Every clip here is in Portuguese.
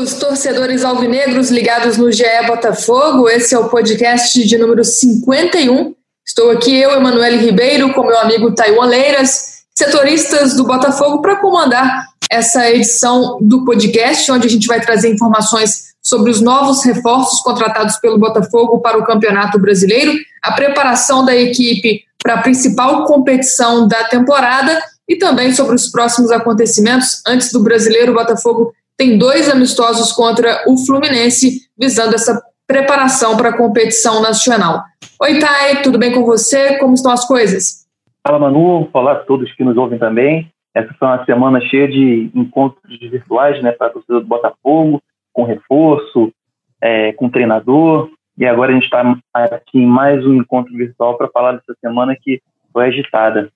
Amigos torcedores alvinegros ligados no GE Botafogo. Esse é o podcast de número 51. Estou aqui, eu, Emanuele Ribeiro, com meu amigo Taiwan Leiras, setoristas do Botafogo, para comandar essa edição do podcast, onde a gente vai trazer informações sobre os novos reforços contratados pelo Botafogo para o Campeonato Brasileiro, a preparação da equipe para a principal competição da temporada e também sobre os próximos acontecimentos. Antes do Brasileiro, o Botafogo tem dois amistosos contra o Fluminense, visando essa preparação para a competição nacional. Oi, Thay, tudo bem com você? Como estão as coisas? Fala, Manu. Olá a todos que nos ouvem também. Essa foi uma semana cheia de encontros virtuais né, para a torcida do Botafogo, com reforço, é, com treinador. E agora a gente está aqui em mais um encontro virtual para falar dessa semana que foi agitada.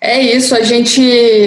É isso, a gente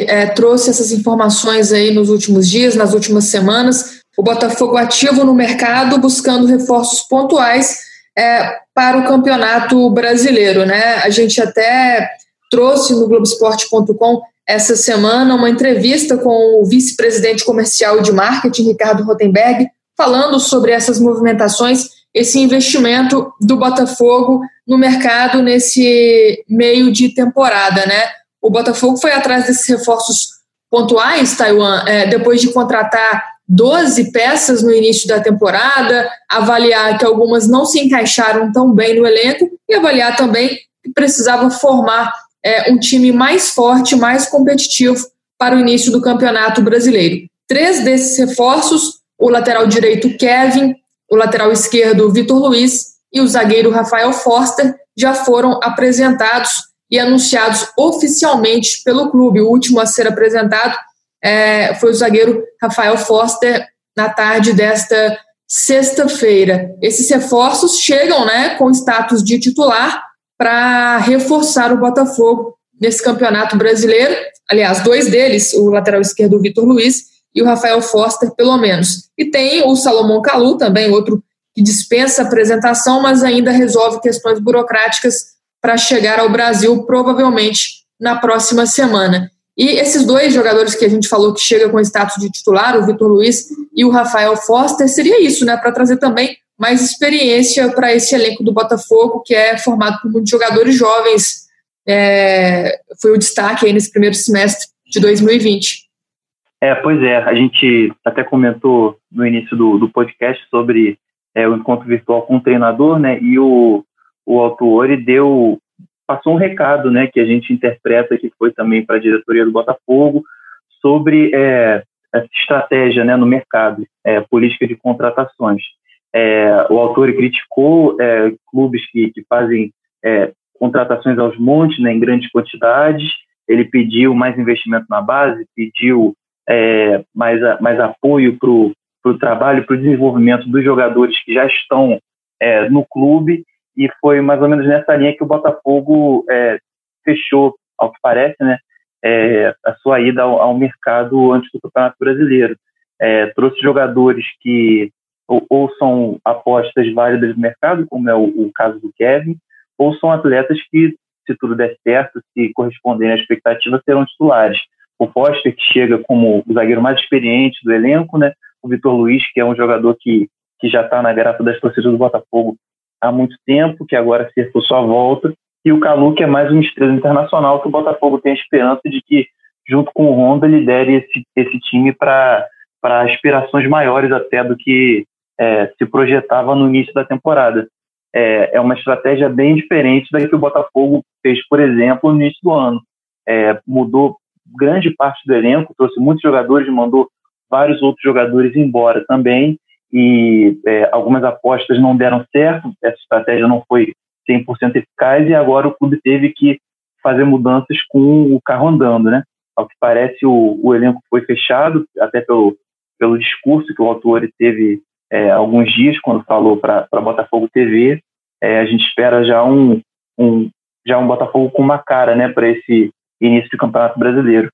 é, trouxe essas informações aí nos últimos dias, nas últimas semanas. O Botafogo ativo no mercado, buscando reforços pontuais é, para o campeonato brasileiro. Né? A gente até trouxe no Globoesporte.com essa semana uma entrevista com o vice-presidente comercial de marketing, Ricardo Rotenberg, falando sobre essas movimentações, esse investimento do Botafogo no mercado nesse meio de temporada, né? O Botafogo foi atrás desses reforços pontuais, Taiwan, é, depois de contratar 12 peças no início da temporada, avaliar que algumas não se encaixaram tão bem no elenco e avaliar também que precisava formar é, um time mais forte, mais competitivo para o início do Campeonato Brasileiro. Três desses reforços, o lateral direito Kevin, o lateral esquerdo Vitor Luiz e o zagueiro Rafael Forster, já foram apresentados e anunciados oficialmente pelo clube. O último a ser apresentado é, foi o zagueiro Rafael Forster na tarde desta sexta-feira. Esses reforços chegam né, com status de titular para reforçar o Botafogo nesse campeonato brasileiro. Aliás, dois deles, o lateral esquerdo Vitor Luiz e o Rafael Foster, pelo menos. E tem o Salomão Calu, também outro que dispensa apresentação, mas ainda resolve questões burocráticas para chegar ao Brasil, provavelmente na próxima semana. E esses dois jogadores que a gente falou que chega com status de titular, o Vitor Luiz e o Rafael Foster, seria isso, né? Para trazer também mais experiência para esse elenco do Botafogo, que é formado por muitos jogadores jovens. É, foi o destaque aí nesse primeiro semestre de 2020. É, pois é, a gente até comentou no início do, do podcast sobre é, o encontro virtual com o treinador, né? E o, o autor deu passou um recado, né, que a gente interpreta que foi também para a diretoria do Botafogo sobre é, estratégia, né, no mercado, é, política de contratações. É, o autor criticou é, clubes que, que fazem é, contratações aos montes, né, em grandes quantidades. Ele pediu mais investimento na base, pediu é, mais, mais apoio para o trabalho, para o desenvolvimento dos jogadores que já estão no clube. E foi mais ou menos nessa linha que o Botafogo é, fechou, ao que parece, né, a sua ida ao, ao, mercado antes do Campeonato Brasileiro. trouxe jogadores que ou, ou são apostas válidas do mercado, como é o, o, caso do Kevin, ou são atletas que, se tudo der certo, se corresponderem à expectativa, serão titulares. O Foster, que chega como o zagueiro mais experiente do elenco, né? o Vitor Luiz, que é um jogador que, que já está na graça das torcidas do Botafogo há muito tempo, que agora acertou sua volta, e o Calu, que é mais uma estrela internacional, que o Botafogo tem a esperança de que, junto com o Honda, lidere esse, esse time para aspirações maiores até do que é, se projetava no início da temporada. É, é, uma estratégia bem diferente da que o Botafogo fez, por exemplo, no início do ano. É, mudou grande parte do elenco, trouxe muitos jogadores, mandou vários outros jogadores embora também, e é, algumas apostas não deram certo, essa estratégia não foi 100% eficaz, e agora o clube teve que fazer mudanças com o carro andando, né? ao que parece, o, o elenco foi fechado, até pelo, pelo discurso que o autor teve é, alguns dias, quando falou para Botafogo TV. É, a gente espera já um, um, já um Botafogo com uma cara né, para esse início de campeonato brasileiro.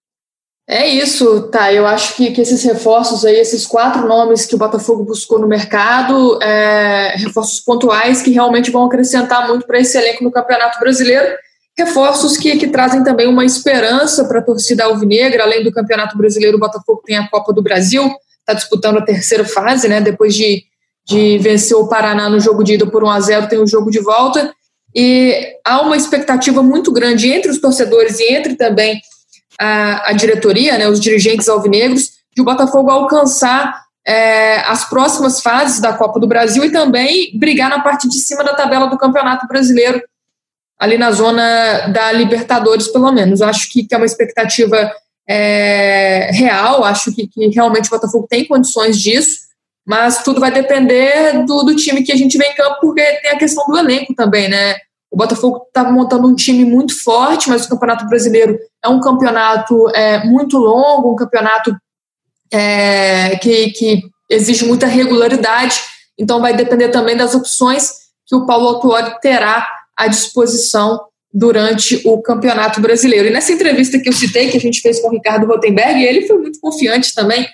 É isso, tá. Eu acho que, que esses reforços aí, esses quatro nomes que o Botafogo buscou no mercado, é, reforços pontuais que realmente vão acrescentar muito para esse elenco no Campeonato Brasileiro. Reforços que, que trazem também uma esperança para a torcida alvinegra, além do Campeonato Brasileiro, o Botafogo tem a Copa do Brasil, está disputando a terceira fase, né? Depois de, de vencer o Paraná no jogo de ida por 1 a 0 tem o jogo de volta. E há uma expectativa muito grande entre os torcedores e entre também a, a diretoria, né, os dirigentes alvinegros, de o Botafogo alcançar é, as próximas fases da Copa do Brasil e também brigar na parte de cima da tabela do Campeonato Brasileiro, ali na zona da Libertadores, pelo menos. Acho que, que é uma expectativa é, real, acho que, que realmente o Botafogo tem condições disso, mas tudo vai depender do, do time que a gente vem em campo, porque tem a questão do elenco também, né? O Botafogo está montando um time muito forte, mas o Campeonato Brasileiro é um campeonato é, muito longo, um campeonato é, que, que exige muita regularidade. Então, vai depender também das opções que o Paulo Autuori terá à disposição durante o Campeonato Brasileiro. E nessa entrevista que eu citei, que a gente fez com o Ricardo Rotenberg, ele foi muito confiante também,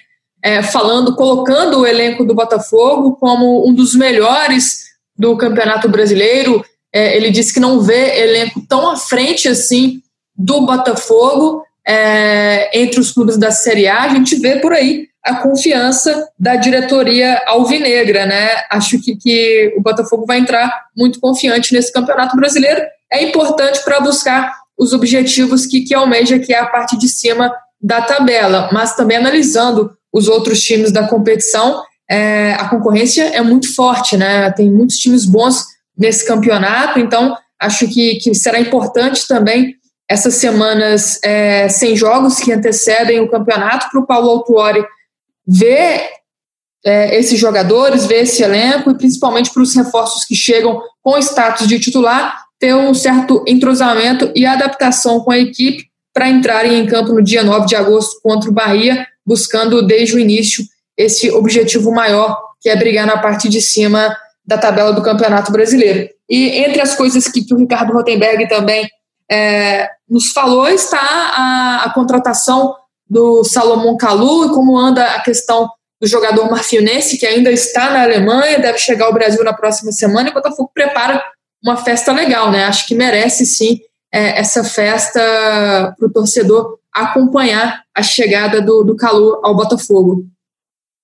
é, falando, colocando o elenco do Botafogo como um dos melhores do Campeonato Brasileiro, é, ele disse que não vê elenco tão à frente assim do Botafogo é, entre os clubes da Série A. A gente vê por aí a confiança da diretoria alvinegra, né? Acho que, que o Botafogo vai entrar muito confiante nesse campeonato brasileiro. É importante para buscar os objetivos que, que almeja, que é a parte de cima da tabela, mas também analisando os outros times da competição, é, a concorrência é muito forte, né? Tem muitos times bons nesse campeonato. Então, acho que, que será importante também essas semanas é, sem jogos que antecedem o campeonato para o Paulo Autuori ver é, esses jogadores, ver esse elenco e principalmente para os reforços que chegam com status de titular, ter um certo entrosamento e adaptação com a equipe para entrarem em campo no dia 9 de agosto contra o Bahia, buscando desde o início esse objetivo maior, que é brigar na parte de cima da tabela do Campeonato Brasileiro. E entre as coisas que, o Ricardo Rotenberg também é, nos falou está a, a, contratação do Salomão Kalu e como anda a questão do jogador marfinense, que ainda está na Alemanha, deve chegar ao Brasil na próxima semana, e o Botafogo prepara uma festa legal, né? Acho que merece sim é, essa festa para o torcedor acompanhar a chegada do, do Calu ao Botafogo.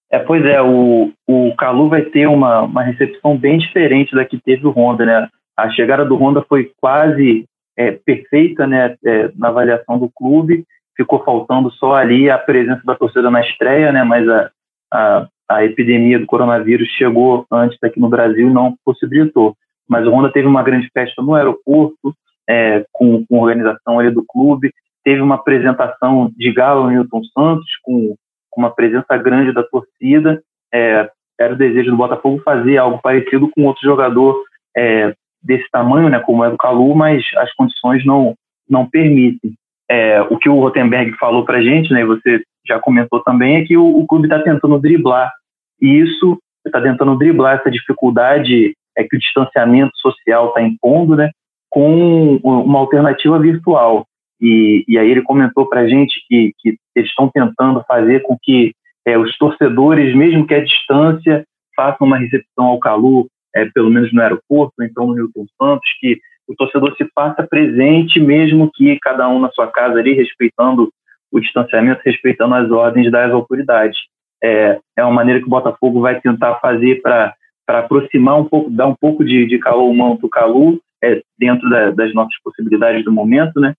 É, pois é, o, o Calu vai ter uma, uma recepção bem diferente da que teve o Honda, né? A chegada do Honda foi quase é, perfeita, né, é, na avaliação do clube. Ficou faltando só ali a presença da torcida na estreia, né? Mas a, a, a epidemia do coronavírus chegou antes aqui no Brasil não possibilitou. Mas o Honda teve uma grande festa no aeroporto, é, com, com organização ali do clube. Teve uma apresentação de Galo Newton Santos com com uma presença grande da torcida. É, era o desejo do Botafogo fazer algo parecido com outro jogador é, desse tamanho, né, como é do Calu, mas as condições não, não permitem. É, o que o Rotenberg falou para a gente, né, você já comentou também, é que o, o clube está tentando driblar e isso, está tentando driblar essa dificuldade é que o distanciamento social está impondo, né, com uma alternativa virtual. E, e aí ele comentou para a gente que, que eles estão tentando fazer com que é, os torcedores, mesmo que à distância, façam uma recepção ao Calu, é, pelo menos no aeroporto, então no Newton Santos, que o torcedor se faça presente, mesmo que cada um na sua casa ali, respeitando o distanciamento, respeitando as ordens das autoridades. É, é uma maneira que o Botafogo vai tentar fazer para aproximar um pouco, dar um pouco de, de calor humano para o Calu, é, dentro da, das nossas possibilidades do momento, né?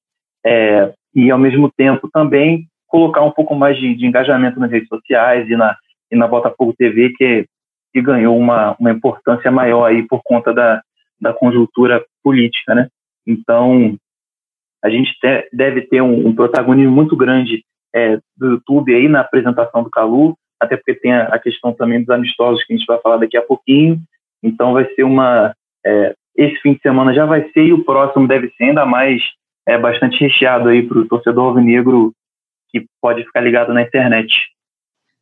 É, e ao mesmo tempo também colocar um pouco mais de, de, engajamento nas redes sociais e na, e na Botafogo TV, que, que ganhou uma, uma importância maior aí por conta da, da conjuntura política, né? Então, a gente te, deve ter um, um, protagonismo muito grande é, do YouTube aí na apresentação do Calu, até porque tem a, a, questão também dos amistosos que a gente vai falar daqui a pouquinho. Então, vai ser uma. É, esse fim de semana já vai ser e o próximo deve ser ainda mais é bastante recheado aí para o torcedor alvinegro que pode ficar ligado na internet.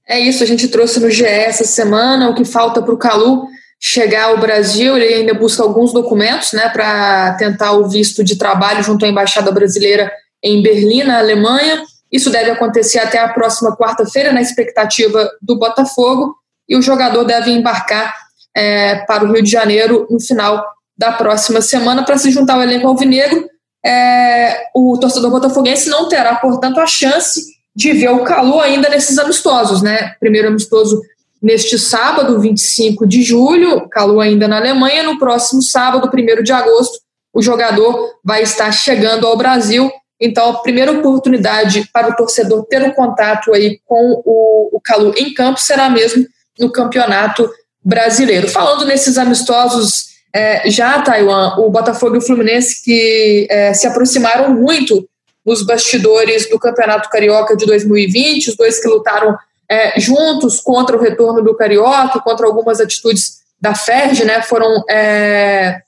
É isso, a gente trouxe no GE essa semana o que falta para o Calu chegar ao Brasil. Ele ainda busca alguns documentos né, para tentar o visto de trabalho junto à Embaixada Brasileira em Berlim, na Alemanha. Isso deve acontecer até a próxima quarta-feira, na expectativa do Botafogo, e o jogador deve embarcar é, para o Rio de Janeiro no final da próxima semana para se juntar ao elenco alvinegro. É, o torcedor botafoguense não terá, portanto, a chance de ver o calor ainda nesses amistosos, né? Primeiro amistoso neste sábado, 25 de julho, calor ainda na Alemanha. No próximo sábado, 1 de agosto, o jogador vai estar chegando ao Brasil. Então, a primeira oportunidade para o torcedor ter um contato aí com o, o Calu em campo será mesmo no Campeonato Brasileiro. Falando nesses amistosos é, já, Taiwan, o Botafogo e o Fluminense que é, se aproximaram muito nos bastidores do Campeonato Carioca de 2020, os dois que lutaram é, juntos contra o retorno do Carioca, contra algumas atitudes da FERJ, né, foram é,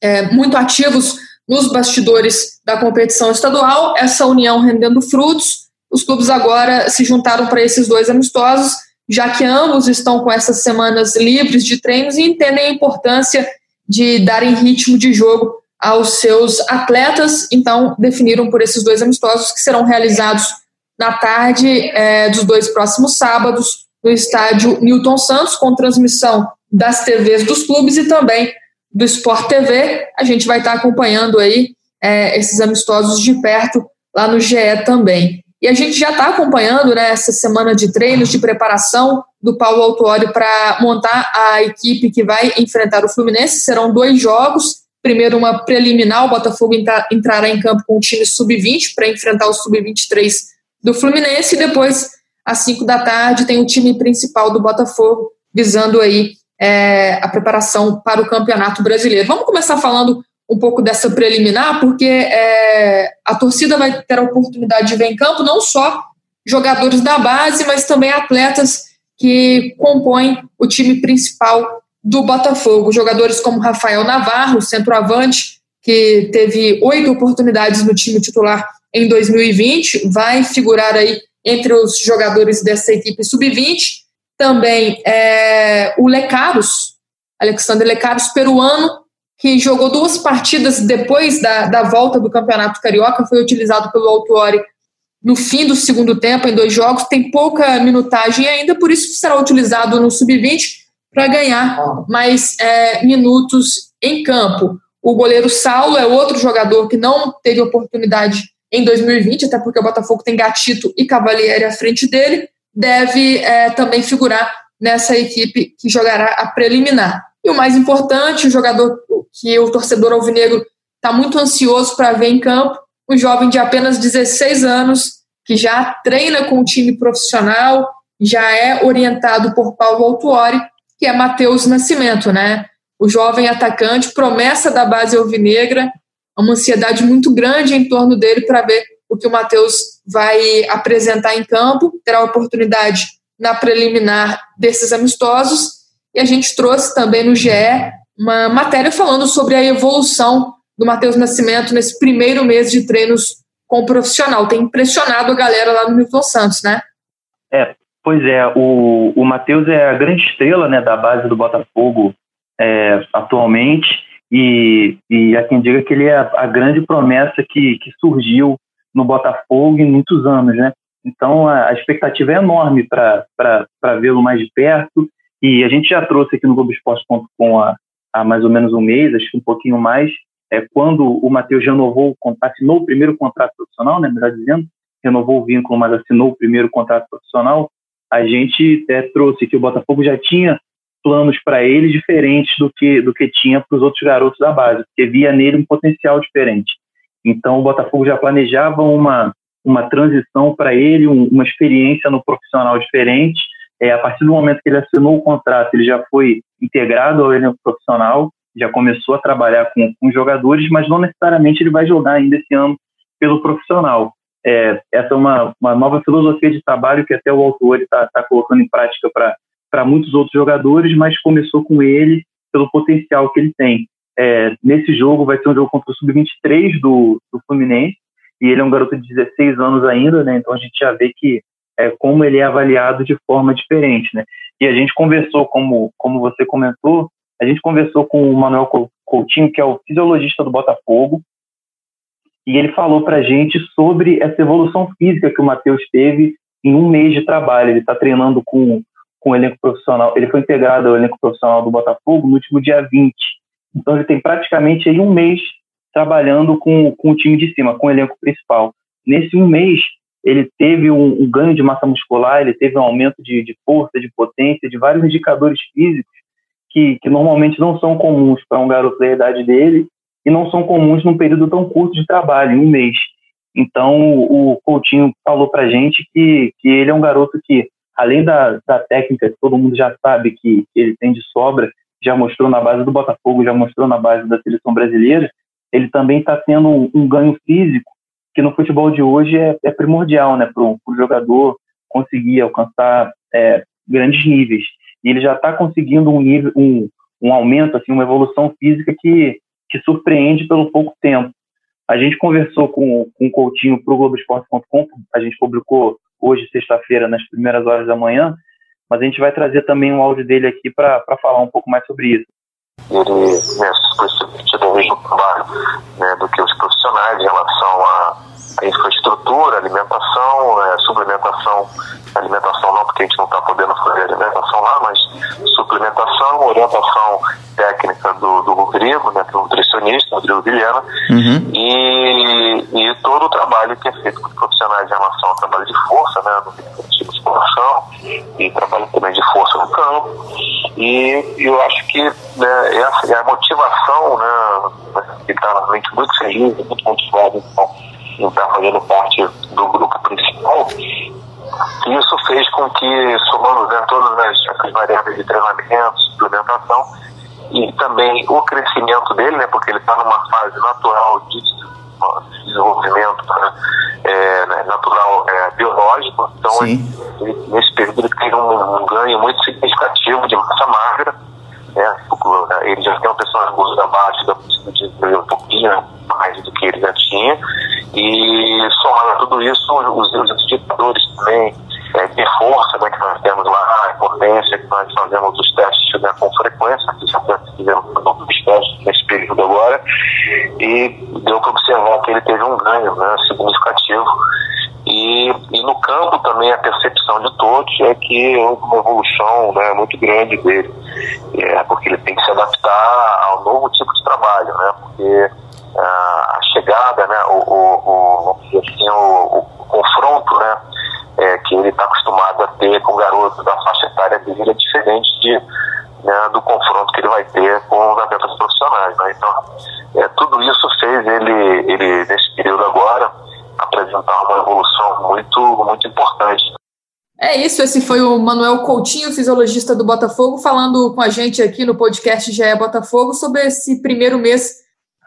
é, muito ativos nos bastidores da competição estadual, essa união rendendo frutos, os clubes agora se juntaram para esses dois amistosos, já que ambos estão com essas semanas livres de treinos e entendem a importância de darem ritmo de jogo aos seus atletas, então definiram por esses dois amistosos que serão realizados na tarde é, dos dois próximos sábados no estádio Newton Santos, com transmissão das TVs dos clubes e também do Sport TV. A gente vai estar acompanhando aí é, esses amistosos de perto lá no GE também. E a gente já está acompanhando né, essa semana de treinos, de preparação do Paulo Autuori para montar a equipe que vai enfrentar o Fluminense. Serão dois jogos Primeiro, uma preliminar, o Botafogo entrará em campo com o time sub-20 para enfrentar o sub-23 do Fluminense. E depois, às 5 da tarde, tem o time principal do Botafogo, visando aí é, a preparação para o Campeonato Brasileiro. Vamos começar falando um pouco dessa preliminar, porque é, a torcida vai ter a oportunidade de ver em campo não só jogadores da base, mas também atletas que compõem o time principal do Botafogo. Jogadores como Rafael Navarro, centroavante, que teve oito oportunidades no time titular em 2020, vai figurar aí entre os jogadores dessa equipe sub-20. Também é, o Lecaros, Alexandre Lecaros, peruano, que jogou duas partidas depois da, da volta do Campeonato Carioca, foi utilizado pelo Autuori no fim do segundo tempo, em dois jogos, tem pouca minutagem ainda, por isso será utilizado no sub-20 para ganhar mais é, minutos em campo. O goleiro Saulo é outro jogador que não teve oportunidade em 2020, até porque o Botafogo tem Gatito e Cavalieri à frente dele, deve é, também figurar nessa equipe que jogará a preliminar. E o mais importante, o jogador que o torcedor alvinegro está muito ansioso para ver em campo, um jovem de apenas 16 anos, que já treina com o time profissional, já é orientado por Paulo Autuori que é Matheus Nascimento, né? O jovem atacante, promessa da base alvinegra, uma ansiedade muito grande em torno dele para ver o que o Matheus vai apresentar em campo, terá oportunidade na preliminar desses amistosos. E a gente trouxe também no GE uma matéria falando sobre a evolução do Matheus Nascimento nesse primeiro mês de treinos com o profissional. Tem impressionado a galera lá no Milton Santos, né? É, Pois é, o, o Matheus é a grande estrela né, da base do Botafogo é, atualmente, e, e há quem diga que ele é a, a grande promessa que, que surgiu no Botafogo em muitos anos, né? Então a, a expectativa é enorme para vê-lo mais de perto, e a gente já trouxe aqui no Globoesporte.com há, há mais ou menos um mês, acho que um pouquinho mais, é, quando o Matheus renovou, assinou o primeiro contrato profissional, né, melhor dizendo, renovou o vínculo, mas assinou o primeiro contrato profissional, a gente é, trouxe que o Botafogo já tinha planos para ele diferentes do que do que tinha para os outros garotos da base, porque via nele um potencial diferente. Então o Botafogo já planejava uma uma transição para ele, um, uma experiência no profissional diferente. É, a partir do momento que ele assinou o contrato, ele já foi integrado ao elenco profissional, já começou a trabalhar com, com jogadores, mas não necessariamente ele vai jogar ainda esse ano pelo profissional. É, essa é uma, uma nova filosofia de trabalho que até o autor está tá colocando em prática para muitos outros jogadores, mas começou com ele pelo potencial que ele tem. É, nesse jogo vai ser um jogo contra o Sub-23 do, do Fluminense, e ele é um garoto de 16 anos ainda, né? Então a gente já vê que é, como ele é avaliado de forma diferente, né? E a gente conversou, como, como você comentou, a gente conversou com o Manuel Coutinho, que é o fisiologista do Botafogo, e ele falou para a gente sobre essa evolução física que o Matheus teve em um mês de trabalho. Ele está treinando com, com o elenco profissional, ele foi integrado ao elenco profissional do Botafogo no último dia 20. Então ele tem praticamente aí um mês trabalhando com, com o time de cima, com o elenco principal. Nesse um mês, ele teve um, um ganho de massa muscular, ele teve um aumento de, de, força, de potência, de vários indicadores físicos que, que normalmente não são comuns para um garoto da idade dele e não são comuns num período tão curto de trabalho, um mês. Então, o Coutinho falou para gente que, que ele é um garoto que, além da, da técnica que todo mundo já sabe que, que ele tem de sobra, já mostrou na base do Botafogo, já mostrou na base da seleção brasileira, ele também está tendo um, um, ganho físico que no futebol de hoje é, é primordial né, para o jogador conseguir alcançar é, grandes níveis. E ele já está conseguindo um nível, um, um aumento, assim, uma evolução física que, que surpreende pelo pouco tempo. A gente conversou com, com o Coutinho para o Globoesporte.com, a gente publicou hoje, sexta-feira, nas primeiras horas da manhã, mas a gente vai trazer também um áudio dele aqui para falar um pouco mais sobre isso. Ele né, submetido ao mesmo trabalho né, do que os profissionais em relação à, à infraestrutura, alimentação, é, suplementação, alimentação não, porque a gente não está podendo fazer alimentação lá, mas suplementação, orientação técnica do, do Rodrigo, né, do nutricionista, Rodrigo Vilhena, uhum. e, e todo o trabalho que é feito com os profissionais em relação ao trabalho de força, né, no de musculação, e trabalho também de força no campo, e eu acho que né, essa é a motivação, né, que está realmente muito feliz, muito motivado então, em estar fazendo parte do grupo principal, e isso fez com que, somando né, todas as, variáveis de treinamento, suplementação, e também o crescimento dele, né, porque ele está numa fase natural de desenvolvimento né, é, né, natural é, biológico, então ele, nesse período ele teve um, um, ganho muito significativo de massa magra, né, ele já tem uma gordura baixa, de um pouquinho mais do que ele já tinha, e somando a tudo isso, os, os indicadores também é, de força né, que nós temos lá, a que nós fazemos os testes né, com frequência, que já fizemos os testes nesse período agora, e deu para observar que ele teve um ganho né, significativo. E, e no campo também a percepção de todos é que houve uma evolução né, muito grande dele, é, porque ele tem que se adaptar ao novo tipo de trabalho, né, porque a chegada, né, o, o, o, assim, o, o confronto né, é, que ele está acostumado a ter com garotos da faixa etária dele é diferente de, né, do confronto que ele vai ter com os atletas profissionais. Né? Então, é, tudo isso fez ele, ele, nesse período agora, apresentar uma evolução muito, muito importante. É isso, esse foi o Manuel Coutinho, fisiologista do Botafogo, falando com a gente aqui no podcast GE Botafogo sobre esse primeiro mês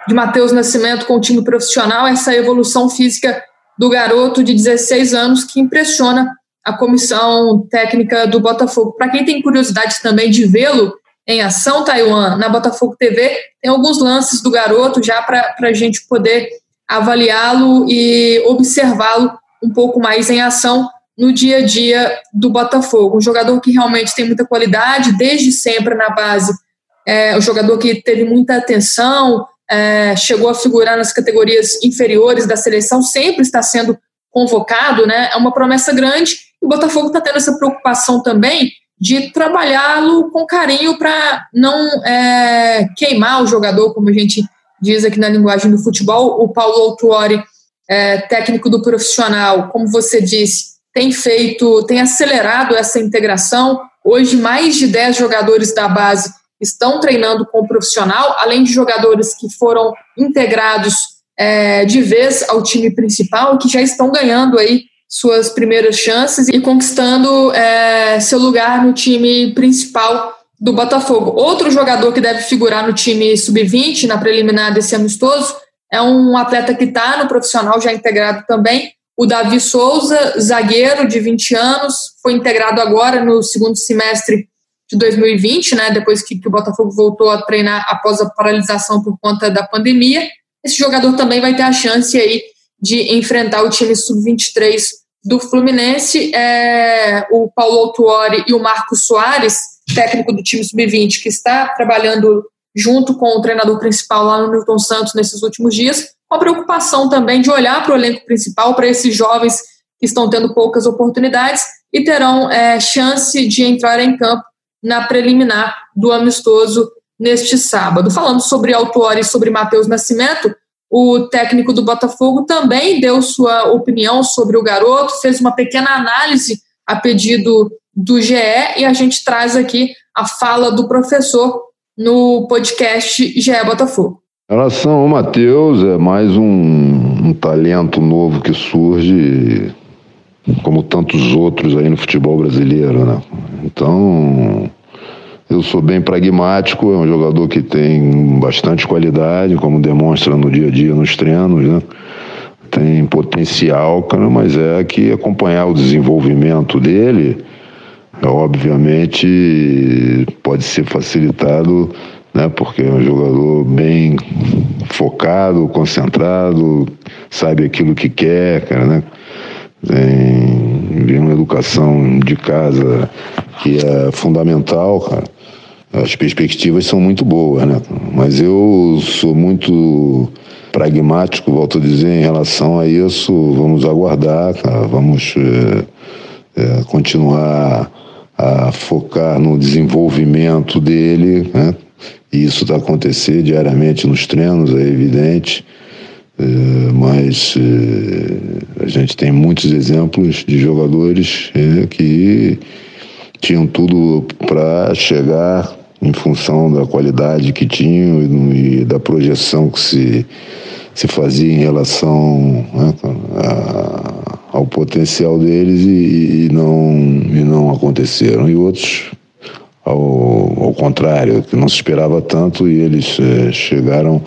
de Matheus Nascimento com o time profissional, essa evolução física do garoto de 16 anos que impressiona a comissão técnica do Botafogo. Para quem tem curiosidade também de vê-lo em ação, Taiwan, na Botafogo TV, tem alguns lances do garoto já para a gente poder avaliá-lo e observá-lo um pouco mais em ação no dia a dia do Botafogo. Um jogador que realmente tem muita qualidade, desde sempre na base. É um jogador que teve muita atenção, é, chegou a figurar nas categorias inferiores da seleção, sempre está sendo convocado, né? É uma promessa grande. O Botafogo está tendo essa preocupação também de trabalhá-lo com carinho para não é, queimar o jogador, como a gente diz aqui na linguagem do futebol. O Paulo Autuori, é, técnico do profissional, como você disse, tem feito, tem acelerado essa integração. Hoje, mais de 10 jogadores da base estão treinando com o profissional, além de jogadores que foram integrados é, de vez ao time principal, que já estão ganhando aí suas primeiras chances e conquistando é, seu lugar no time principal do Botafogo. Outro jogador que deve figurar no time sub-20 na preliminar desse amistoso é um atleta que está no profissional já integrado também, o Davi Souza, zagueiro de 20 anos, foi integrado agora no segundo semestre de 2020, né, depois que, que, o Botafogo voltou a treinar após a paralisação por conta da pandemia. Esse jogador também vai ter a chance aí de enfrentar o time sub-23 do Fluminense. É, o Paulo Autuori e o Marcos Soares, técnico do time sub-20, que está trabalhando junto com o treinador principal lá no Newton Santos nesses últimos dias, com a preocupação também de olhar para o elenco principal, para esses jovens que estão tendo poucas oportunidades e terão é, chance de entrar em campo na preliminar do amistoso neste sábado. Falando sobre Autuori e sobre Matheus Nascimento, o técnico do Botafogo também deu sua opinião sobre o garoto, fez uma pequena análise a pedido do GE e a gente traz aqui a fala do professor no podcast GE Botafogo. Em relação ao Matheus, é mais um, um talento novo que surge, como tantos outros aí no futebol brasileiro, né? Então, eu sou bem pragmático, é um jogador que tem bastante qualidade, como demonstra no dia a dia nos treinos, né? Tem potencial, cara, mas é que acompanhar o desenvolvimento dele, obviamente, pode ser facilitado, né? Porque é um jogador bem focado, concentrado, sabe aquilo que quer, cara, né? Tem uma educação de casa que é fundamental, cara as perspectivas são muito boas, né? Mas eu sou muito pragmático, volto a dizer, em relação a isso. Vamos aguardar, cara. vamos é, é, continuar a focar no desenvolvimento dele, né? E isso está acontecendo diariamente nos treinos, é evidente. É, mas é, a gente tem muitos exemplos de jogadores é, que tinham tudo para chegar em função da qualidade que tinham e, da projeção que se, se fazia em relação né, a, ao potencial deles e, e, não, e não aconteceram. E outros, ao, ao contrário, que não se esperava tanto e eles é, chegaram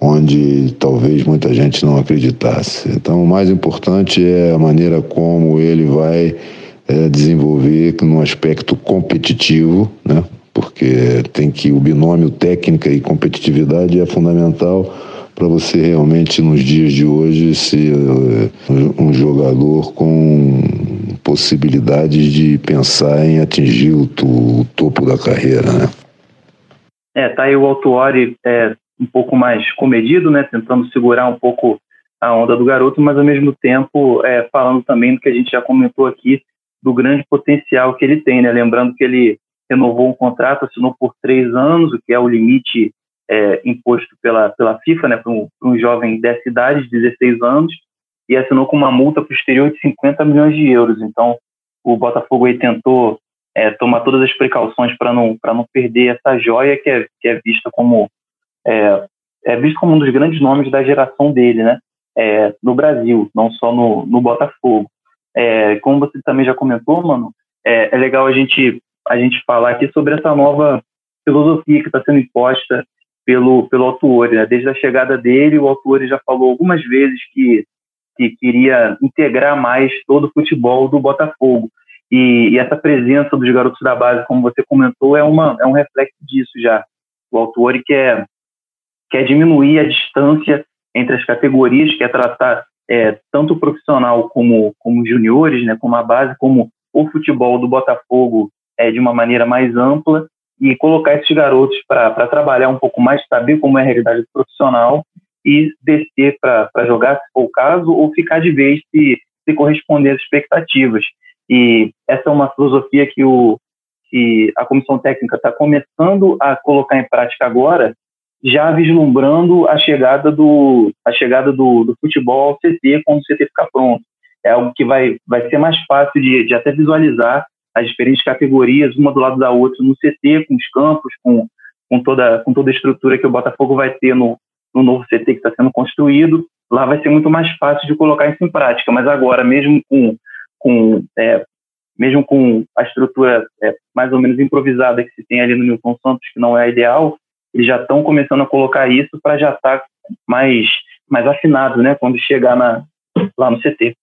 onde talvez muita gente não acreditasse. Então, o mais importante é a maneira como ele vai é, desenvolver no aspecto competitivo, né? porque tem que o binômio técnica e competitividade é fundamental para você realmente nos dias de hoje ser eh, um jogador com possibilidades de pensar em atingir o, topo da carreira, né? É, tá aí o Altuori é, um pouco mais comedido, né, tentando segurar um pouco a onda do garoto, mas ao mesmo tempo é, falando também do que a gente já comentou aqui do grande potencial que ele tem, né? Lembrando que ele renovou um contrato, assinou por três anos, o que é o limite é, imposto pela, pela FIFA né, para um, um, jovem dessa idade, de 16 anos, e assinou com uma multa posterior de 50 milhões de euros. Então, o Botafogo aí tentou é, tomar todas as precauções para não, não perder essa joia que é, que é vista como é, é visto como um dos grandes nomes da geração dele, né? É, no Brasil, não só no, no Botafogo. É, como você também já comentou, mano, é, é legal a gente a gente falar aqui sobre essa nova filosofia que está sendo imposta pelo, pelo Autuori. Né? Desde a chegada dele, o Autuori já falou algumas vezes que, que queria integrar mais todo o futebol do Botafogo. E, e, essa presença dos garotos da base, como você comentou, é, uma, é um reflexo disso já. O Autuori quer, quer diminuir a distância entre as categorias, quer tratar é, tanto o profissional como, como juniores, né, como a base, como o futebol do Botafogo é, de uma maneira mais ampla e colocar esses garotos para trabalhar um pouco mais, saber como é a realidade profissional e descer para jogar, se for o caso, ou ficar de vez se, se corresponder às expectativas. E essa é uma filosofia que, o, que a comissão técnica está começando a colocar em prática agora, já vislumbrando a chegada do, a chegada do, do futebol ao CT quando o CT ficar pronto. É algo que vai, vai ser mais fácil de, de até visualizar as diferentes categorias, uma do lado da outra, no CT, com os campos, com, com, toda, com toda a estrutura que o Botafogo vai ter no, no novo CT que está sendo construído. Lá vai ser muito mais fácil de colocar isso em prática, mas agora, mesmo com, com, é, mesmo com a estrutura é, mais ou menos improvisada que se tem ali no Newton Santos, que não é a ideal, eles já estão começando a colocar isso para já estar tá mais, mais afinado né, quando chegar na, lá no CT.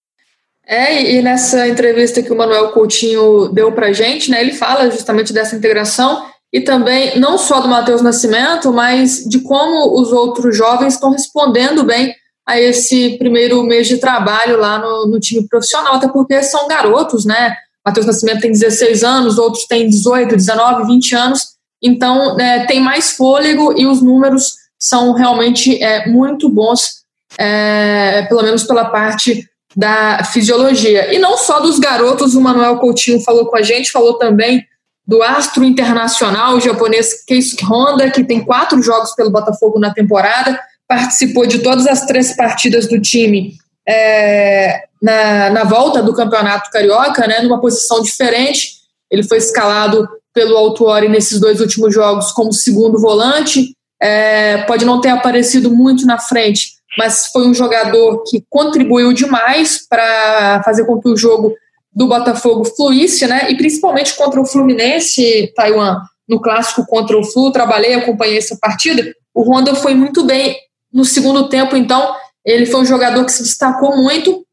É, e nessa entrevista que o Manuel Coutinho deu para gente, né, ele fala justamente dessa integração e também não só do Matheus Nascimento, mas de como os outros jovens estão respondendo bem a esse primeiro mês de trabalho lá no, no time profissional, até porque são garotos, né? Matheus Nascimento tem 16 anos, outros têm 18, 19, 20 anos, então é, tem mais fôlego e os números são realmente é, muito bons, é, pelo menos pela parte da fisiologia. E não só dos garotos, o Manuel Coutinho falou com a gente, falou também do astro internacional japonês Keisuke Honda, que tem quatro jogos pelo Botafogo na temporada, participou de todas as três partidas do time é, na, na volta do Campeonato Carioca, né, numa posição diferente. Ele foi escalado pelo Autuori nesses dois últimos jogos como segundo volante. É, pode não ter aparecido muito na frente, mas foi um jogador que contribuiu demais para fazer com que o jogo do Botafogo fluísse, né? E principalmente contra o Fluminense, Taiwan, no clássico contra o Flu, trabalhei, acompanhei essa partida. O Honda foi muito bem no segundo tempo, então ele foi um jogador que se destacou muito,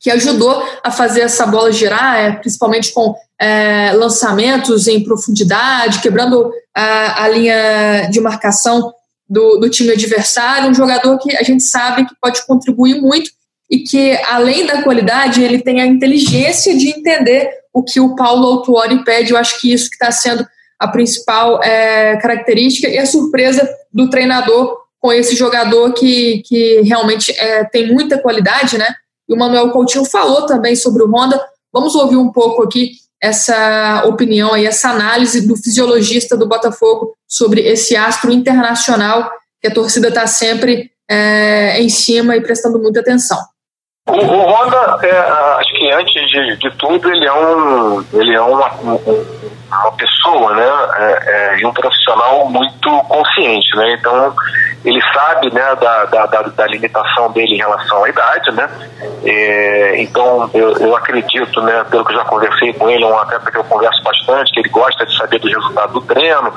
que ajudou a fazer essa bola girar, é, principalmente com é, lançamentos em profundidade, quebrando a, a linha de marcação do, do, time adversário, um jogador que a gente sabe que pode contribuir muito e que, além da qualidade, ele tem a inteligência de entender o que o Paulo Autuori pede. Eu acho que isso que está sendo a principal é, característica e a surpresa do treinador com esse jogador que, que realmente é, tem muita qualidade, né? E o Manuel Coutinho falou também sobre o Honda. Vamos ouvir um pouco aqui essa opinião aí, essa análise do fisiologista do Botafogo sobre esse astro internacional que a torcida está sempre é, em cima e prestando muita atenção. O, o Honda, é, acho que antes de, de, tudo, ele é um, ele é uma, uma pessoa, né, é, é, e um profissional muito consciente, né. Então ele sabe, né, da, da, da, da limitação dele em relação à idade, né. É, então eu, eu acredito, né, pelo que eu já conversei com ele, é um atleta que eu converso bastante, que ele gosta de saber do resultado do treino,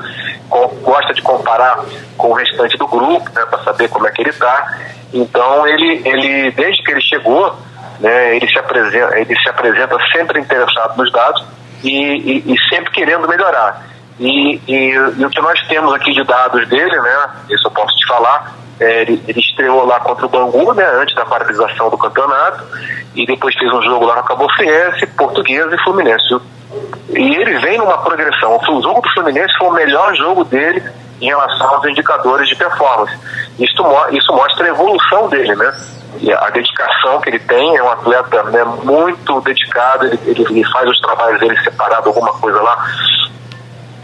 com, gosta de comparar com o restante do grupo, né, para saber como é que ele está. Então ele, ele desde que ele chegou, né, ele se apresenta, ele se apresenta sempre interessado nos dados e, e, e sempre querendo melhorar. E, e, e, o que nós temos aqui de dados dele, né, isso eu posso te falar, é, ele, ele, estreou lá contra o Bangu, né, antes da paralisação do campeonato, e depois fez um jogo lá no Cabo Portuguesa e Fluminense. E ele vem numa progressão. O jogo do Fluminense foi o melhor jogo dele em relação aos indicadores de performance. Isso, isso mostra a evolução dele, né? E a dedicação que ele tem, é um atleta né, muito dedicado, ele, ele, ele faz os trabalhos dele separado, alguma coisa lá,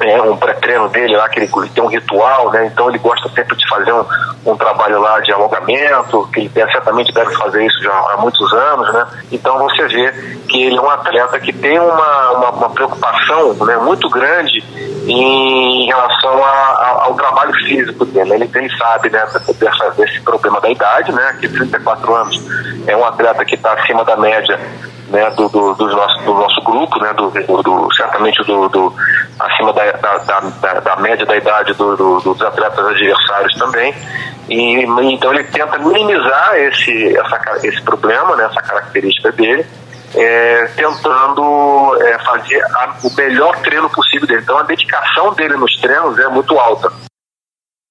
é, um pré-treino dele lá, que ele, tem um ritual, né? Então ele gosta sempre de fazer um, um trabalho lá de alongamento, que ele certamente deve fazer isso já há muitos anos, né? Então você vê que ele é um atleta que tem uma, uma, uma preocupação né, muito grande em relação a, a, ao trabalho físico dele. Ele, ele sabe né, dessa, desse problema da idade, né? Que 34 anos é um atleta que está acima da média né, do, do, do, nosso, do nosso grupo, né, do, do certamente do, do, acima da, da, da, da média da idade do, do, dos atletas adversários também. E, então ele tenta minimizar esse, essa, esse problema, né, essa característica dele, é, tentando é, fazer a, o melhor treino possível dele. Então a dedicação dele nos treinos é muito alta.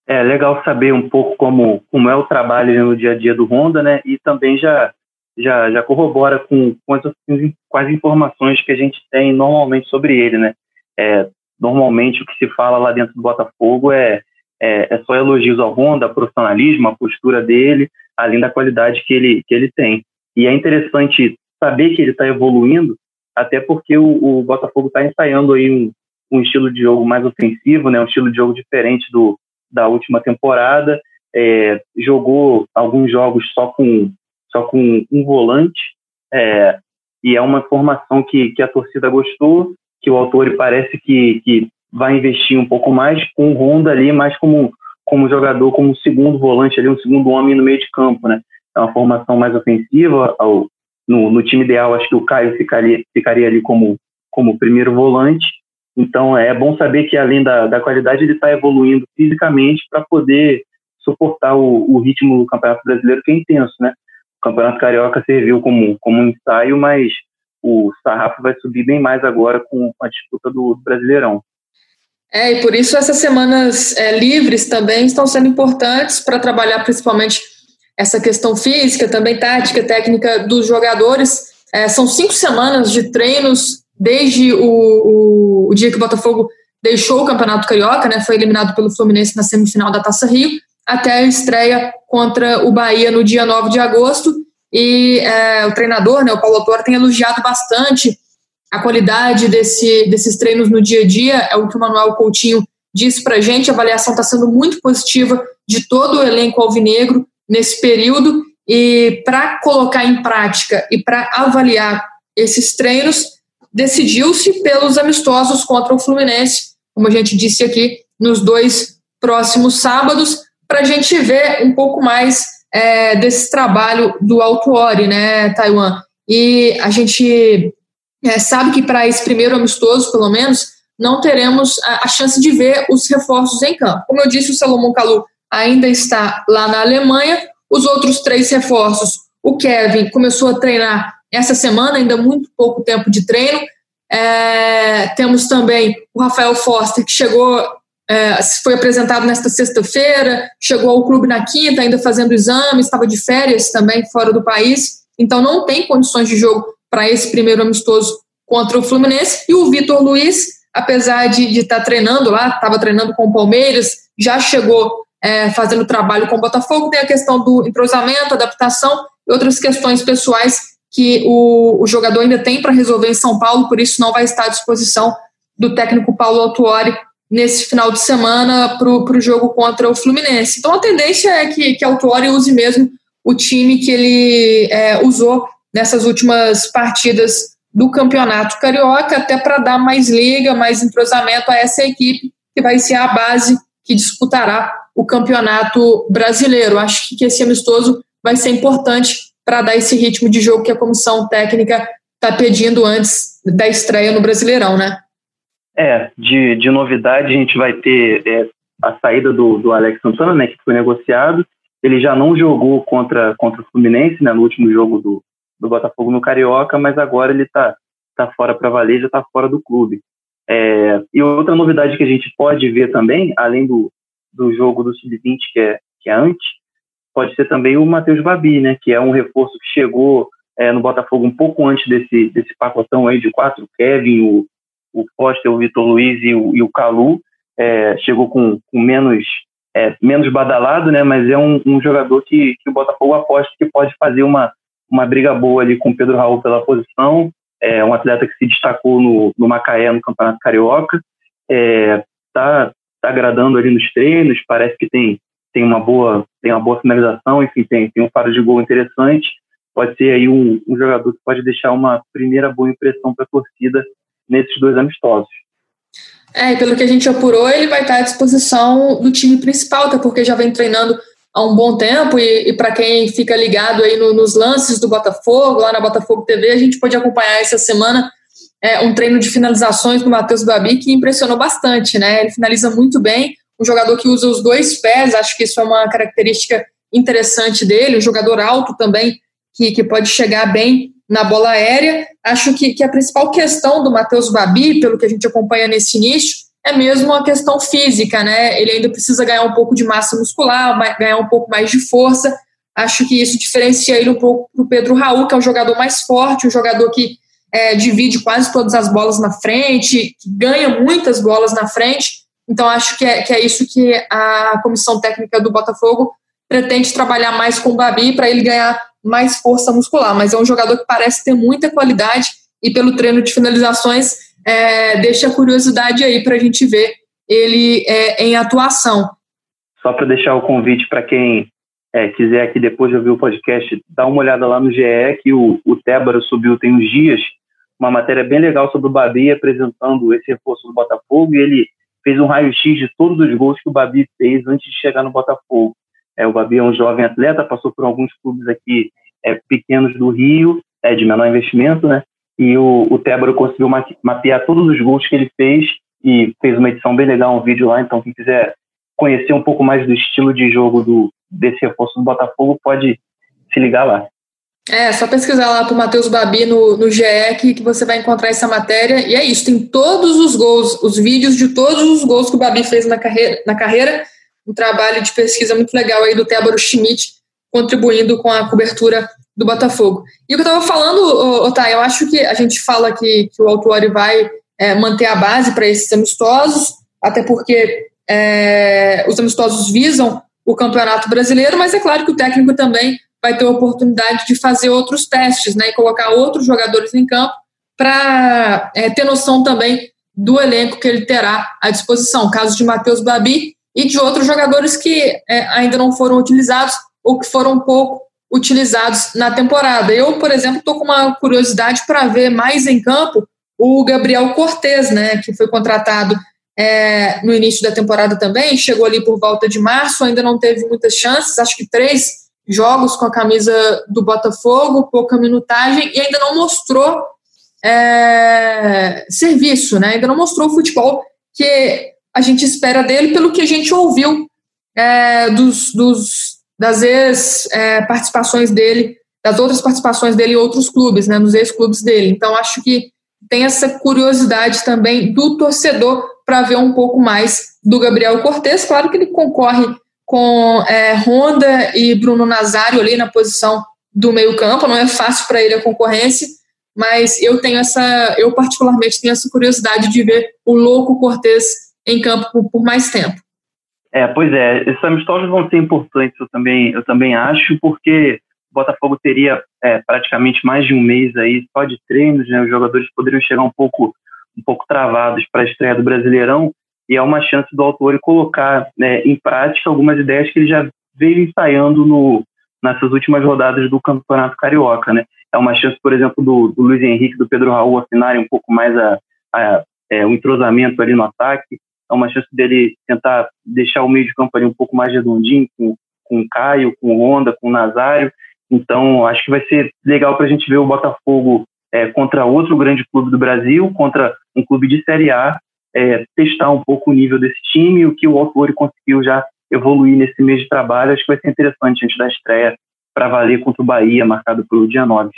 É legal saber um pouco como, como é o trabalho no dia a dia do Honda, né? E também já já, já corrobora com, com, as, com as informações que a gente tem normalmente sobre ele, né? É, normalmente o que se fala lá dentro do Botafogo é, é, é só elogios ao Honda, profissionalismo, a postura dele, além da qualidade que ele, que ele tem. E é interessante saber que ele está evoluindo, até porque o, o Botafogo está ensaiando aí um, um estilo de jogo mais ofensivo, né? um estilo de jogo diferente do, da última temporada. É, jogou alguns jogos só com só com um volante, é, e é uma formação que, que a torcida gostou, que o autor parece que, que vai investir um pouco mais, com o Honda ali mais como, como jogador, como segundo volante ali, um segundo homem no meio de campo, né? É uma formação mais ofensiva, ao, no, no time ideal acho que o Caio ficaria, ficaria ali como, como primeiro volante, então é bom saber que além da, da qualidade ele está evoluindo fisicamente para poder suportar o, o, ritmo do Campeonato Brasileiro que é intenso, né? O Campeonato Carioca serviu como, como um ensaio, mas o sarrafo vai subir bem mais agora com a disputa do Brasileirão. É, e por isso essas semanas é, livres também estão sendo importantes para trabalhar principalmente essa questão física, também tática, técnica dos jogadores. É, são cinco semanas de treinos desde o, o, o, dia que o Botafogo deixou o Campeonato Carioca, né, foi eliminado pelo Fluminense na semifinal da Taça Rio, até a estreia contra o Bahia no dia 9 de agosto. E é, o treinador, né, o Paulo Autor, tem elogiado bastante a qualidade desse, desses treinos no dia a dia. É o que o Manuel Coutinho disse para a gente. A avaliação está sendo muito positiva de todo o elenco alvinegro nesse período. E para colocar em prática e para avaliar esses treinos, decidiu-se pelos amistosos contra o Fluminense, como a gente disse aqui, nos dois próximos sábados, para a gente ver um pouco mais é, desse trabalho do Autuori, né, Taiwan? E a gente é, sabe que para esse primeiro amistoso, pelo menos, não teremos a, a, chance de ver os reforços em campo. Como eu disse, o Salomão Kalu ainda está lá na Alemanha. Os outros três reforços, o Kevin começou a treinar essa semana, ainda muito pouco tempo de treino. É, temos também o Rafael Foster, que chegou, é, foi apresentado nesta sexta-feira, chegou ao clube na quinta, ainda fazendo exames, estava de férias também fora do país, então não tem condições de jogo para esse primeiro amistoso contra o Fluminense. E o Vitor Luiz, apesar de, estar tá treinando lá, estava treinando com o Palmeiras, já chegou é, fazendo trabalho com o Botafogo, tem a questão do entrosamento, adaptação e outras questões pessoais que o, o jogador ainda tem para resolver em São Paulo, por isso não vai estar à disposição do técnico Paulo Autuori nesse final de semana para o jogo contra o Fluminense. Então a tendência é que, que Autuori use mesmo o time que ele é, usou nessas últimas partidas do Campeonato Carioca, até para dar mais liga, mais entrosamento a essa equipe que vai ser a base que disputará o Campeonato Brasileiro. Acho que esse amistoso vai ser importante para dar esse ritmo de jogo que a comissão técnica está pedindo antes da estreia no Brasileirão, né? É, de, de novidade a gente vai ter é, a saída do, do Alex Santana, né, que foi negociado. Ele já não jogou contra, contra o Fluminense, né, no último jogo do, do Botafogo no Carioca, mas agora ele está tá fora para valer, já está fora do clube. É, e outra novidade que a gente pode ver também, além do, do jogo do Sub-20, que é, que é antes, pode ser também o Matheus Babi, né, que é um reforço que chegou é, no Botafogo um pouco antes desse, desse pacotão aí de quatro, Kevin, o, o Foster, o Vitor Luiz e o, e o Calu, é, chegou com, com menos, é, menos badalado, né, mas é um, um jogador que, que o Botafogo aposta que pode fazer uma, uma briga boa ali com o Pedro Raul pela posição, é um atleta que se destacou no, no Macaé, no Campeonato Carioca, é, tá, tá agradando ali nos treinos, parece que tem, tem uma boa tem uma boa finalização, enfim, tem, tem um faro de gol interessante, pode ser aí um, um jogador que pode deixar uma primeira boa impressão para a torcida nesses dois amistosos. É, pelo que a gente apurou, ele vai estar à disposição do time principal, até porque já vem treinando há um bom tempo, e, e para quem fica ligado aí no, nos lances do Botafogo, lá na Botafogo TV, a gente pode acompanhar essa semana é, um treino de finalizações do Matheus Babi que impressionou bastante, né? Ele finaliza muito bem, um jogador que usa os dois pés, acho que isso é uma característica interessante dele, um jogador alto também, que, que pode chegar bem na bola aérea. Acho que, que a principal questão do Matheus Babi, pelo que a gente acompanha nesse início, é mesmo a questão física, né? Ele ainda precisa ganhar um pouco de massa muscular, ganhar um pouco mais de força. Acho que isso diferencia ele um pouco para o Pedro Raul, que é um jogador mais forte, um jogador que é, divide quase todas as bolas na frente, que ganha muitas bolas na frente. Então, acho que é, que é isso que a comissão técnica do Botafogo pretende trabalhar mais com o Babi para ele ganhar mais força muscular. Mas é um jogador que parece ter muita qualidade e, pelo treino de finalizações, é, deixa curiosidade aí para a gente ver ele é, em atuação. Só para deixar o convite para quem é, quiser aqui depois de ouvir o podcast, dá uma olhada lá no GE, que o, o Tébaro subiu tem uns dias, uma matéria bem legal sobre o Babi apresentando esse reforço do Botafogo e ele fez um raio-x de todos os gols que o Babi fez antes de chegar no Botafogo. É, o Babi é um jovem atleta, passou por alguns clubes aqui é, pequenos do Rio, é, de menor investimento, né? E o, o Tébaro conseguiu mapear todos os gols que ele fez e fez uma edição bem legal, um vídeo lá. Então, quem quiser conhecer um pouco mais do estilo de jogo do, desse reforço do Botafogo, pode se ligar lá. É, só pesquisar lá para o Matheus Babi no, no GE que, que você vai encontrar essa matéria. E é isso, tem todos os gols, os vídeos de todos os gols que o Babi fez na carreira, na carreira. Um trabalho de pesquisa muito legal aí do Tébaro Schmidt contribuindo com a cobertura do Botafogo. E o que eu estava falando, Otávio, eu acho que a gente fala que, que o Autuori vai é, manter a base para esses amistosos, até porque é, os amistosos visam o Campeonato Brasileiro, mas é claro que o técnico também vai ter a oportunidade de fazer outros testes né, e colocar outros jogadores em campo para é, ter noção também do elenco que ele terá à disposição. Caso de Matheus Babi e de outros jogadores que é, ainda não foram utilizados ou que foram pouco utilizados na temporada. Eu, por exemplo, estou com uma curiosidade para ver mais em campo o Gabriel Cortez, né, que foi contratado é, no início da temporada também, chegou ali por volta de março, ainda não teve muitas chances, acho que três jogos com a camisa do Botafogo, pouca minutagem, e ainda não mostrou é, serviço, né? ainda não mostrou futebol que a gente espera dele, pelo que a gente ouviu é, dos, dos, das ex-participações é, dele, das outras participações dele em outros clubes, né, nos ex-clubes dele. Então, acho que tem essa curiosidade também do torcedor para ver um pouco mais do Gabriel Cortes. Claro que ele concorre com é, Honda e Bruno Nazário ali na posição do meio-campo, não é fácil para ele a concorrência, mas eu tenho essa, eu particularmente tenho essa curiosidade de ver o louco Cortes em campo por, mais tempo. É, pois é, esses amistosos vão ser importantes, eu também, eu também acho, porque Botafogo teria é, praticamente mais de um mês aí só de treinos, né? Os jogadores poderiam chegar um pouco, um pouco travados para a estreia do Brasileirão e é uma chance do autor colocar né, em prática algumas ideias que ele já veio ensaiando no, nessas últimas rodadas do Campeonato Carioca, né? É uma chance, por exemplo, do, do Luiz Henrique, do Pedro Raul afinarem um pouco mais a, a é, o entrosamento ali no ataque. É uma chance dele tentar deixar o meio de campo ali um pouco mais redondinho, com, com o Caio, com o Honda, com o Nazário. Então, acho que vai ser legal para a gente ver o Botafogo é, contra outro grande clube do Brasil, contra um clube de Série A, é, testar um pouco o nível desse time, o que o Autori conseguiu já evoluir nesse mês de trabalho. Acho que vai ser interessante antes da estreia para valer contra o Bahia, marcado pelo dia 9.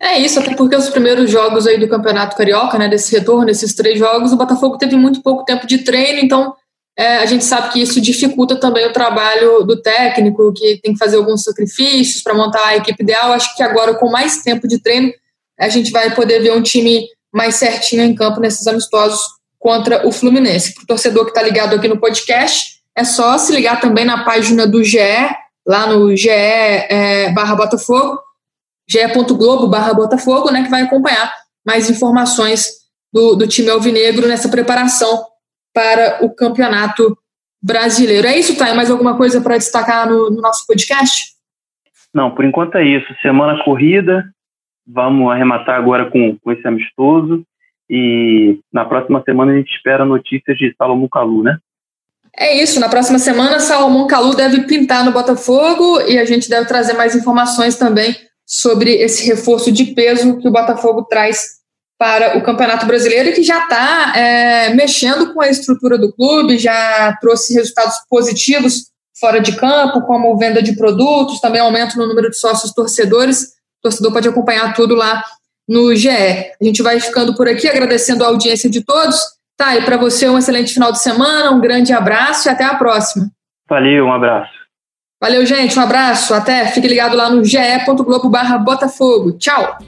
É isso, até porque os primeiros jogos aí do Campeonato Carioca, né, desse retorno, esses três jogos, o Botafogo teve muito pouco tempo de treino, então é, a gente sabe que isso dificulta também o trabalho do técnico, que tem que fazer alguns sacrifícios para montar a equipe ideal. Acho que agora, com mais tempo de treino, a gente vai poder ver um time mais certinho em campo nesses amistosos contra o Fluminense. Para o torcedor que está ligado aqui no podcast, é só se ligar também na página do GE, lá no GE é, barra Botafogo, ge.globo barra Botafogo, né, que vai acompanhar mais informações do, do time alvinegro nessa preparação para o campeonato brasileiro. É isso, Thay? Mais alguma coisa para destacar no, no, nosso podcast? Não, por enquanto é isso. Semana corrida, vamos arrematar agora com, com esse amistoso e na próxima semana a gente espera notícias de Salomão Calu, né? É isso, na próxima semana Salomão Calu deve pintar no Botafogo e a gente deve trazer mais informações também sobre esse reforço de peso que o Botafogo traz para o Campeonato Brasileiro, que já está é, mexendo com a estrutura do clube, já trouxe resultados positivos fora de campo, como venda de produtos, também aumento no número de sócios torcedores. O torcedor pode acompanhar tudo lá no GE. A gente vai ficando por aqui, agradecendo a audiência de todos. Tá, e para você um excelente final de semana, um grande abraço e até a próxima. Valeu, um abraço. Valeu, gente, um abraço, até. Fique ligado lá no ge.globo barra Botafogo. Tchau!